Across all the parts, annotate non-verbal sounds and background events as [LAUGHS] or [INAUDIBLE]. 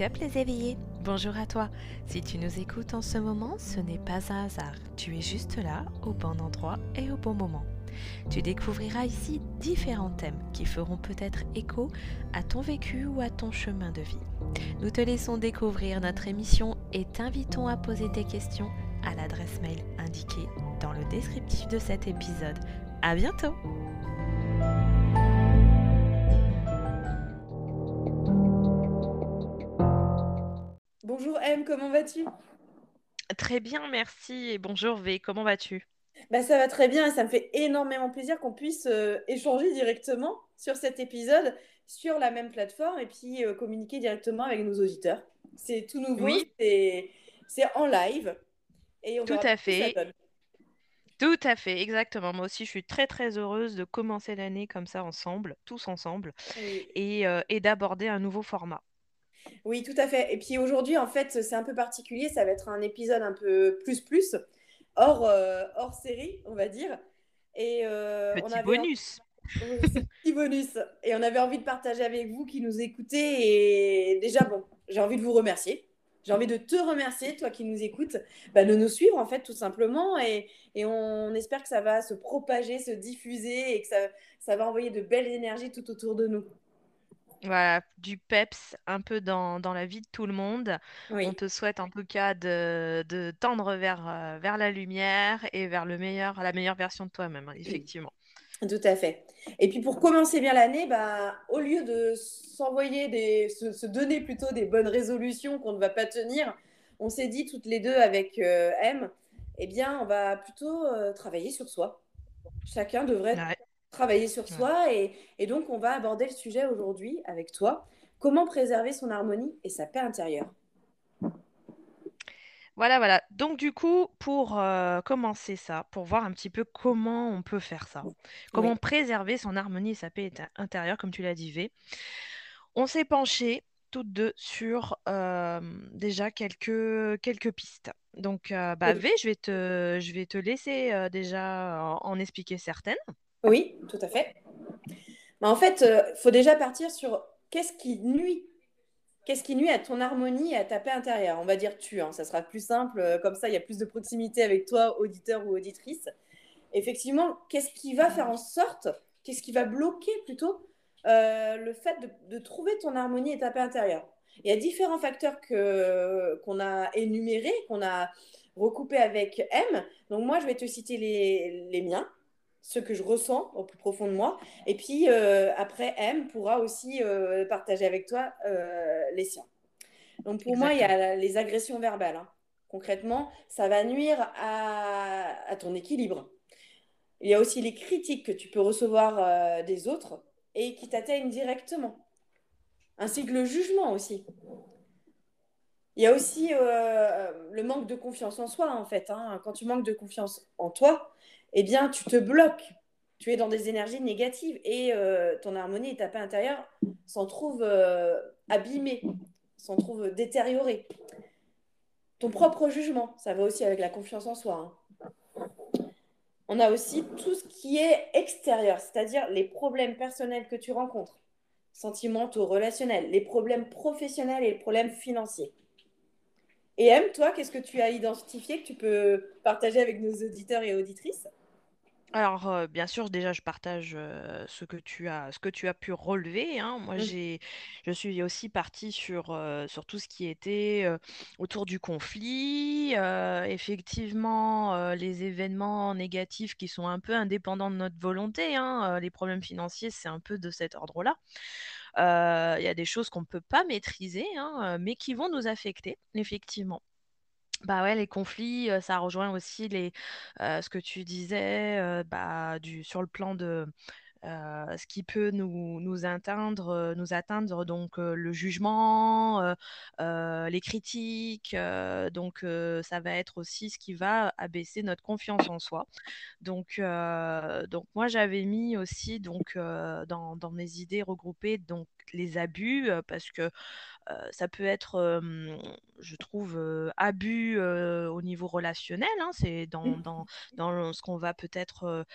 Wake les éveillés Bonjour à toi Si tu nous écoutes en ce moment, ce n'est pas un hasard. Tu es juste là, au bon endroit et au bon moment. Tu découvriras ici différents thèmes qui feront peut-être écho à ton vécu ou à ton chemin de vie. Nous te laissons découvrir notre émission et t'invitons à poser tes questions à l'adresse mail indiquée dans le descriptif de cet épisode. À bientôt Bonjour M, comment vas-tu? Très bien, merci. Et bonjour V, comment vas-tu? Bah, Ça va très bien et ça me fait énormément plaisir qu'on puisse euh, échanger directement sur cet épisode, sur la même plateforme et puis euh, communiquer directement avec nos auditeurs. C'est tout nouveau, c'est en live. Et on tout à fait. Tout à fait, exactement. Moi aussi, je suis très très heureuse de commencer l'année comme ça ensemble, tous ensemble, et, euh, et d'aborder un nouveau format. Oui, tout à fait. Et puis aujourd'hui, en fait, c'est un peu particulier. Ça va être un épisode un peu plus plus, hors, euh, hors série, on va dire. Et euh, petit bonus. [LAUGHS] petit bonus. Et on avait envie de partager avec vous qui nous écoutez. Et déjà, bon, j'ai envie de vous remercier. J'ai envie de te remercier, toi qui nous écoutes, bah, de nous suivre, en fait, tout simplement. Et, et, on espère que ça va se propager, se diffuser et que ça, ça va envoyer de belles énergies tout autour de nous. Voilà, du peps un peu dans, dans la vie de tout le monde. On te souhaite en tout cas de, de tendre vers, euh, vers la lumière et vers le meilleur, la meilleure version de toi-même, hein, effectivement. Tout à fait. Et puis pour commencer bien l'année, bah, au lieu de s'envoyer des, se, donner plutôt des bonnes résolutions qu'on ne va pas tenir, on s'est dit toutes les deux avec euh, M, eh bien, on va plutôt euh, travailler sur soi. Chacun devrait travailler sur soi. Et, donc, on va aborder le sujet aujourd'hui avec toi. Comment préserver son harmonie et sa paix intérieure? Voilà, voilà. Donc du coup, pour euh, commencer ça, pour voir un petit peu comment on peut faire ça, comment préserver son harmonie et sa paix intérieure, comme tu l'as dit, V, on s'est penché toutes deux sur euh, déjà quelques, quelques pistes. Donc, euh, bah, V, je vais te, je vais te laisser déjà en expliquer certaines. Oui, tout à fait. Mais en fait, il euh, faut déjà partir sur qu'est-ce qui nuit Qu'est-ce qui nuit à ton harmonie et à ta paix intérieure On va dire tu, hein, ça sera plus simple, euh, comme ça il y a plus de proximité avec toi, auditeur ou auditrice. Effectivement, qu'est-ce qui va faire en sorte, qu'est-ce qui va bloquer plutôt euh, le fait de, trouver ton harmonie et ta paix intérieure? Il y a différents facteurs qu'on a énumérés, qu'on a recoupés avec M. Donc moi, je vais te citer les, les miens ce que je ressens au plus profond de moi. Et puis euh, après, M pourra aussi euh, partager avec toi euh, les siens. Donc pour moi, il y a les agressions verbales. Hein. Concrètement, ça va nuire à, à, ton équilibre. Il y a aussi les critiques que tu peux recevoir des autres et qui t'atteignent directement. Ainsi que le jugement aussi. Il y a aussi le manque de confiance en soi, en fait. Hein. Quand tu manques de confiance en toi, eh bien, tu te bloques. Tu es dans des énergies négatives et euh, ton harmonie et ta paix intérieure s'en trouvent euh, abîmées, s'en trouvent détériorées. Ton propre jugement, ça va aussi avec la confiance en soi. Hein. On a aussi tout ce qui est extérieur, c'est-à-dire les problèmes personnels que tu rencontres, sentimentaux, relationnels, les problèmes professionnels et les problèmes financiers. Et M, toi, qu'est-ce que tu as identifié que tu peux partager avec nos auditeurs et auditrices? Alors, euh, bien sûr, déjà, je partage euh, ce que tu as, ce que tu as pu relever. hein. Moi, j'ai, je suis aussi partie sur, euh, sur tout ce qui était autour du conflit. effectivement, les événements négatifs qui sont un peu indépendants de notre volonté. hein, les problèmes financiers, c'est un peu de cet ordre-là. Il y a des choses qu'on ne peut pas maîtriser, hein, mais qui vont nous affecter, effectivement. Bah ouais, les conflits, ça rejoint aussi les, ce que tu disais, bah, du, sur le plan de ce qui peut nous, nous atteindre, nous atteindre donc le jugement, les critiques. donc ça va être aussi ce qui va abaisser notre confiance en soi. Donc, donc moi j'avais mis aussi donc dans, dans, mes idées regroupées donc les abus parce que ça peut être, je trouve, abus au niveau relationnel. Hein, c'est dans, mmh. dans, dans, ce qu'on va peut-être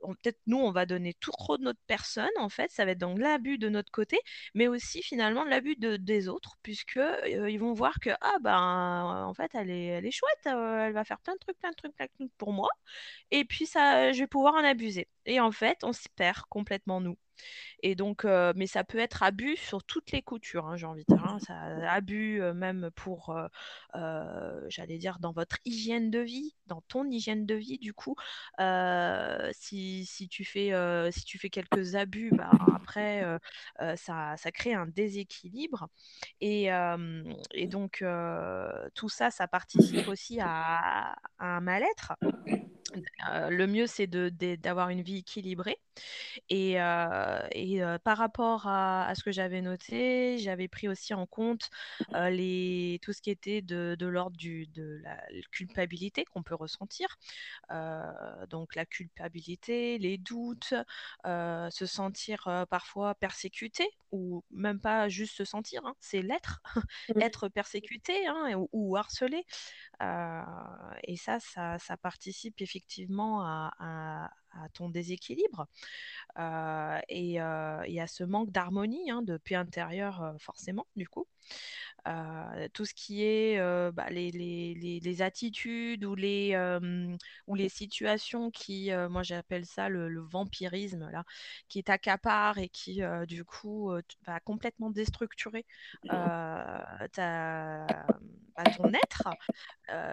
peut-être nous, on va donner tout trop de notre personne, en fait, ça va être dans l'abus de notre côté, mais aussi finalement l'abus de, des autres, puisque euh, ils vont voir que, ah ben, en fait, elle est, elle est chouette, euh, elle va faire plein de trucs, plein de trucs, plein de trucs pour moi, et puis ça, je vais pouvoir en abuser. Et en fait, on s'y perd complètement, nous. Et donc, euh, mais ça peut être abus sur toutes les coutures, hein, j'ai envie de dire. Hein. abus euh, même pour, euh, j'allais dire, dans votre hygiène de vie, dans ton hygiène de vie, du coup. Si, si, tu fais, si tu fais quelques abus, bah, après, ça, ça, crée un déséquilibre. Et, et donc, tout ça, ça participe aussi à un mal-être. Le mieux, c'est d'avoir une vie équilibrée. Et, et par rapport à, ce que j'avais noté, j'avais pris aussi en compte les, tout ce qui était de, de l'ordre de la culpabilité qu'on peut ressentir. donc la culpabilité, les doutes, se sentir parfois persécuté ou même pas juste se sentir, hein, c'est l'être, [LAUGHS] être persécuté hein, ou, ou, harcelé. Et ça, ça, ça, participe effectivement à, à ton déséquilibre et, et, à ce manque d'harmonie, hein, de paix intérieure forcément, du coup. tout ce qui est bah, les, les, les, attitudes ou les, ou les situations qui, moi j'appelle ça le, vampirisme, là, qui t'accapare et qui du coup va complètement déstructurer ta, ton être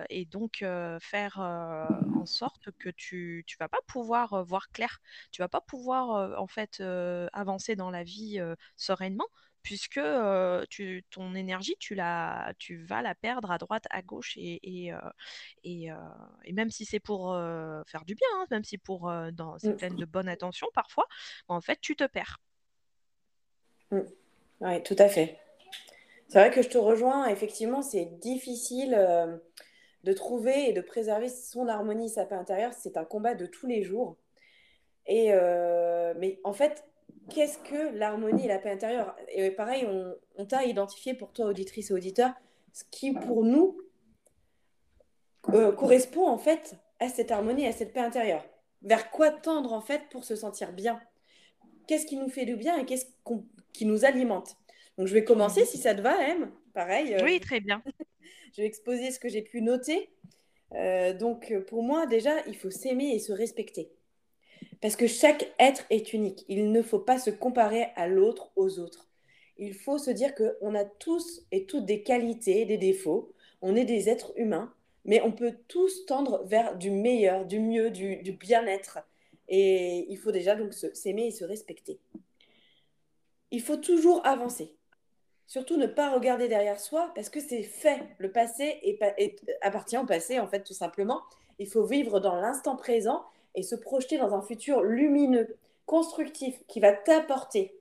et donc faire en sorte que tu ne vas pas pouvoir voir clair, tu vas pas pouvoir en fait avancer dans la vie sereinement puisque tu, ton énergie, tu, la, tu vas la perdre à droite, à gauche, et, et, et, et même si c'est pour faire du bien, hein, même si pour, dans, c'est mmh. plein de bonne attention parfois, en fait, tu te perds. Mmh. Oui, tout à fait. C'est vrai que je te rejoins. Effectivement, c'est difficile euh, de trouver et de préserver son harmonie, sa paix intérieure. C'est un combat de tous les jours. Et euh, mais en fait, qu'est-ce que l'harmonie et la paix intérieure? Et pareil, on, t'a identifié pour toi, auditrice et auditeur, ce qui pour nous euh, correspond en fait à cette harmonie, à cette paix intérieure. Vers quoi tendre en fait pour se sentir bien? Qu'est-ce qui nous fait du bien et qu'est-ce qui nous alimente? Donc, je vais commencer si ça te va, M. Pareil. Euh, oui, très bien. [LAUGHS] je vais exposer ce que j'ai pu noter. Euh, donc, pour moi, déjà, il faut s'aimer et se respecter. Parce que chaque être est unique. Il ne faut pas se comparer à l'autre, aux autres. Il faut se dire qu'on a tous et toutes des qualités, des défauts. On est des êtres humains, mais on peut tous tendre vers du meilleur, du mieux, du, du bien-être. Et il faut déjà donc s'aimer et se respecter. Il faut toujours avancer. Surtout ne pas regarder derrière soi parce que c'est fait. Le passé appartient au passé, en fait, tout simplement. Il faut vivre dans l'instant présent et se projeter dans un futur lumineux, constructif, qui va t'apporter.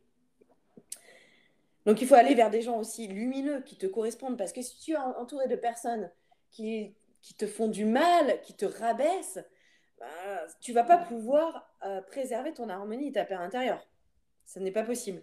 Donc il faut aller vers des gens aussi lumineux qui te correspondent parce que si tu es entouré de personnes qui, qui te font du mal, qui te rabaissent, bah, tu vas pas pouvoir euh, préserver ton harmonie et ta paix intérieure. Ce n'est pas possible.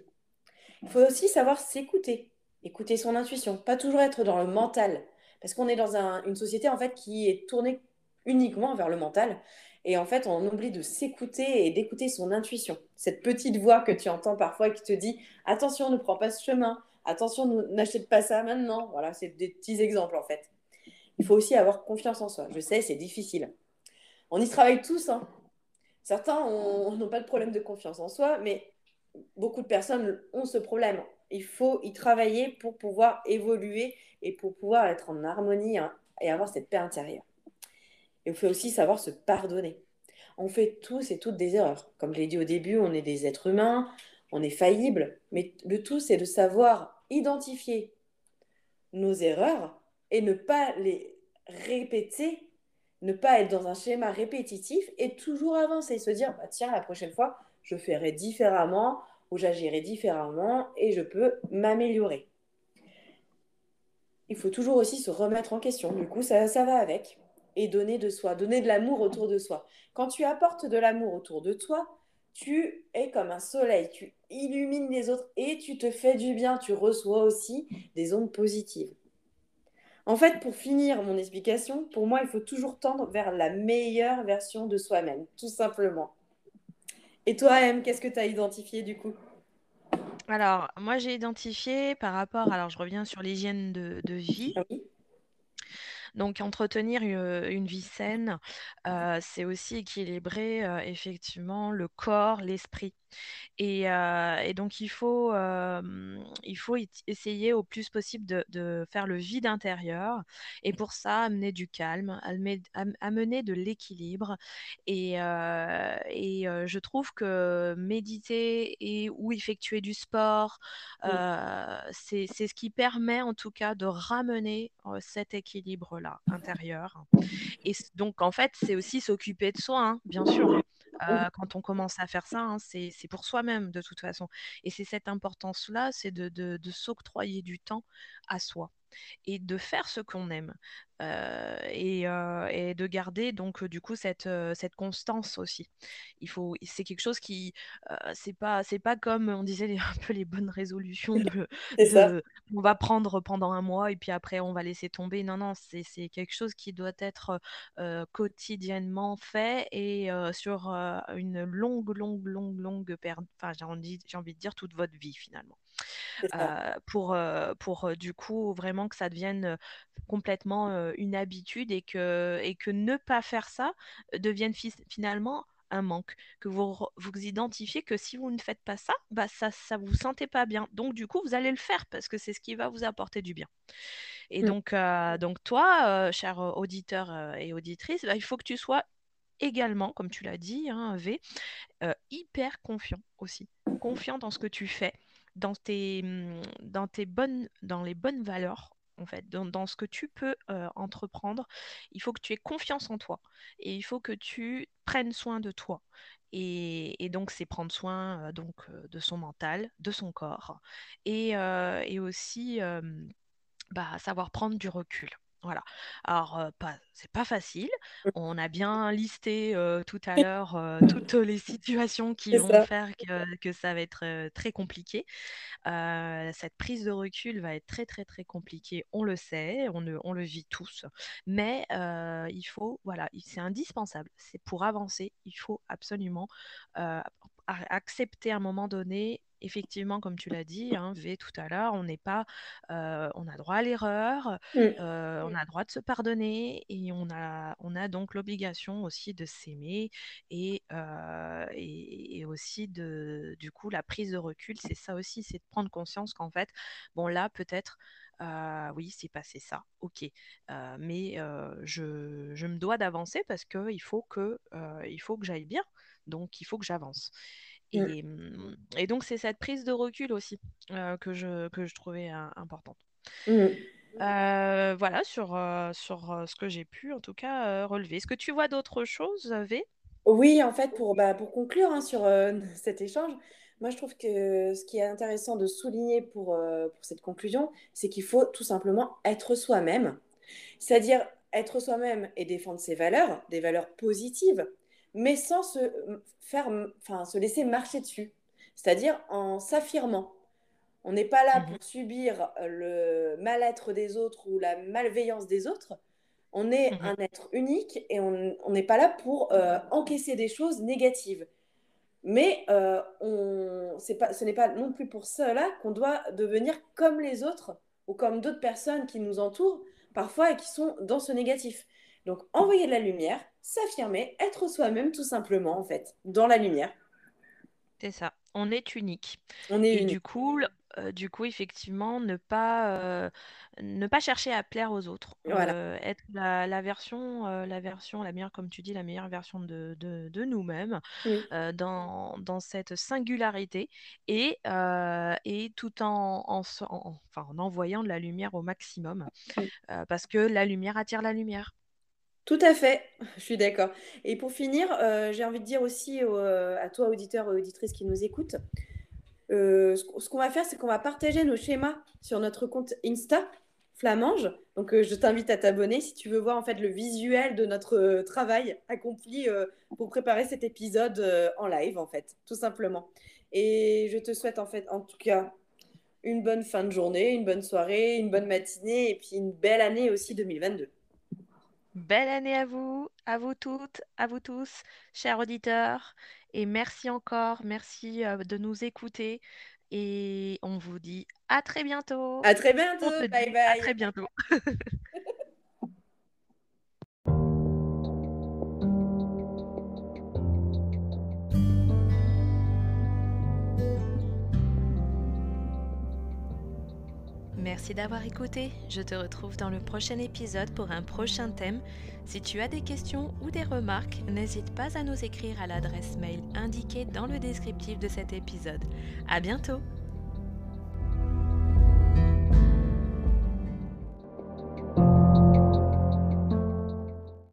Il faut aussi savoir s'écouter écouter son intuition, pas toujours être dans le mental, parce qu'on est dans une société en fait qui est tournée uniquement vers le mental, et en fait on oublie de s'écouter et d'écouter son intuition, cette petite voix que tu entends parfois qui te dit attention, ne prends pas ce chemin, attention, n'achète pas ça maintenant. Voilà, c'est des petits exemples en fait. Il faut aussi avoir confiance en soi. Je sais, c'est difficile. On y travaille tous. Hein. Certains n'ont pas de problème de confiance en soi, mais beaucoup de personnes ont ce problème il faut y travailler pour pouvoir évoluer et pour pouvoir être en harmonie hein, et avoir cette paix intérieure. il faut aussi savoir se pardonner. On fait tous et toutes des erreurs. Comme je l'ai dit au début, on est des êtres humains, on est faillible, mais le tout, c'est de savoir identifier nos erreurs et ne pas les répéter, ne pas être dans un schéma répétitif et toujours avancer, se dire, bah, tiens, la prochaine fois, je ferai différemment, où j'agirai différemment et je peux m'améliorer. Il faut toujours aussi se remettre en question. Du coup, ça, ça va avec. Et donner de soi, donner de l'amour autour de soi. Quand tu apportes de l'amour autour de toi, tu es comme un soleil, tu illumines les autres et tu te fais du bien, tu reçois aussi des ondes positives. En fait, pour finir mon explication, pour moi, il faut toujours tendre vers la meilleure version de soi-même, tout simplement. Et toi, M, qu'est-ce que tu as identifié du coup? Alors, moi, j'ai identifié par rapport, alors je reviens sur l'hygiène de, de vie. Ah oui. Donc, entretenir une, une vie saine, euh, c'est aussi équilibrer euh, effectivement le corps, l'esprit. Et, euh, et donc, il faut, euh, il faut essayer au plus possible de, de faire le vide intérieur. Et pour ça, amener du calme, amener, am- amener de l'équilibre. Et, euh, et je trouve que méditer et ou effectuer du sport, euh, c'est, ce qui permet en tout cas de ramener cet équilibre-là intérieur. Et donc, en fait, c'est aussi s'occuper de soi, hein, bien sûr. Hein. Mm. Euh, quand on commence à faire ça, hein, c'est pour soi-même de toute façon. Et c'est cette importance-là, c'est de s'octroyer du temps à soi et de faire ce qu'on aime euh, et, euh, et de garder donc euh, du coup cette, cette constance aussi. Il faut, c'est quelque chose qui, c'est pas, c'est pas comme on disait les- [LAUGHS] un peu les bonnes résolutions de, [LAUGHS] on va prendre pendant un mois et puis après on va laisser tomber. Non, non, c'est, c'est quelque chose qui doit être quotidiennement fait et sur une longue, longue, longue, longue période, enfin j'ai envie, j'ai envie de dire toute votre vie finalement pour, pour du coup vraiment que ça devienne complètement une habitude et que, et que ne pas faire ça euh, devienne fi- finalement un manque, que vous, vous identifiez que si vous ne faites pas ça, bah ça, ça vous sentez pas bien. Donc du coup, vous allez le faire parce que c'est ce qui va vous apporter du bien. Et Mm. donc, euh, donc toi, euh, cher euh, auditeur euh, et auditrice, bah, il faut que tu sois également, comme tu l'as dit, hein, V, euh, hyper confiant aussi. Confiant dans ce que tu fais, dans tes, hum, dans tes bonnes, dans les bonnes valeurs, en fait, dans, ce que tu peux euh, entreprendre. Il faut que tu aies confiance en toi et il faut que tu prennes soin de toi. Et, donc, c'est prendre soin euh, donc, euh, de son mental, de son corps et, et aussi bah, savoir prendre du recul. Voilà. Alors, euh, pas, c'est pas facile. On a bien listé euh, tout à l'heure euh, [LAUGHS] toutes les situations qui vont ça. faire que, que ça va être très compliqué. Cette prise de recul va être très, très, très compliquée. On le sait, on le, on le vit tous. Mais il faut, voilà, il- c'est indispensable. C'est pour avancer, il faut absolument accepter à un moment donné. Effectivement, comme tu l'as dit, hein, V tout à l'heure, on n'est pas, euh, on a droit à l'erreur, Mm. euh, on a droit de se pardonner et on a, on a donc l'obligation aussi de s'aimer et, euh, et, et aussi de, du coup, la prise de recul, c'est ça aussi, c'est de prendre conscience qu'en fait, bon là, peut-être, euh, oui, c'est passé ça, ok, Euh, mais euh, je, je me dois d'avancer parce que il faut que, il faut que j'aille bien, donc il faut que j'avance. Mm. Et, hum, et donc, c'est cette prise de recul aussi euh, que je, que je trouvais euh, importante. Mm. Euh, voilà sur, sur ce que j'ai pu en tout cas relever. Est-ce que tu vois d'autres choses, V? Oui, en fait, pour, bah, pour conclure hein, sur [LAUGHS] cet échange, moi je trouve que ce qui est intéressant de souligner pour, pour cette conclusion, c'est qu'il faut tout simplement être soi-même. C'est-à-dire être soi-même et défendre ses valeurs, des valeurs positives, mais sans se faire, enfin, se laisser marcher dessus. C'est-à-dire en s'affirmant. On n'est pas là Mhm, pour subir le mal-être des autres ou la malveillance des autres. On est mhm. un être unique et on n'est pas là pour euh, encaisser des choses négatives. Mais euh, on, pas, ce n'est pas non plus pour cela qu'on doit devenir comme les autres ou comme d'autres personnes qui nous entourent parfois et qui sont dans ce négatif. Donc envoyer de la lumière, s'affirmer, être soi-même tout simplement en fait, dans la lumière. C'est ça. On est unique. On est Et unique. du coup, euh, du coup, effectivement, ne pas, euh, ne pas chercher à plaire aux autres. Voilà. Euh, être la, la version, la version, la meilleure, comme tu dis, la meilleure version de, de, de nous-mêmes, Oui. dans, dans cette singularité et, et tout en, en, en- enfin, en envoyant de la lumière au maximum, parce que la lumière attire la lumière. Tout à fait, [LAUGHS] je suis d'accord. Et pour finir, euh, j'ai envie de dire aussi au- à toi, auditeur et auditrice qui nous écoute, euh, ce, qu'on va faire, c'est qu'on va partager nos schémas sur notre compte Insta, Flamange. Donc, euh, je t'invite à t'abonner si tu veux voir en fait le visuel de notre euh, travail accompli euh, pour préparer cet épisode euh, en live, en fait, tout simplement. Et je te souhaite en fait, en tout cas, une bonne fin de journée, une bonne soirée, une bonne matinée et puis une belle année aussi 2022. Belle année à vous, à vous toutes, à vous tous, chers auditeurs. Et merci encore, merci euh, de nous écouter. Et on vous dit à très bientôt. À très bientôt. On se Bye dit à bye. très bientôt. [LAUGHS] Merci d'avoir écouté. Je te retrouve dans le prochain épisode pour un prochain thème. Si tu as des questions ou des remarques, n'hésite pas à nous écrire à l'adresse mail indiquée dans le descriptif de cet épisode. À bientôt!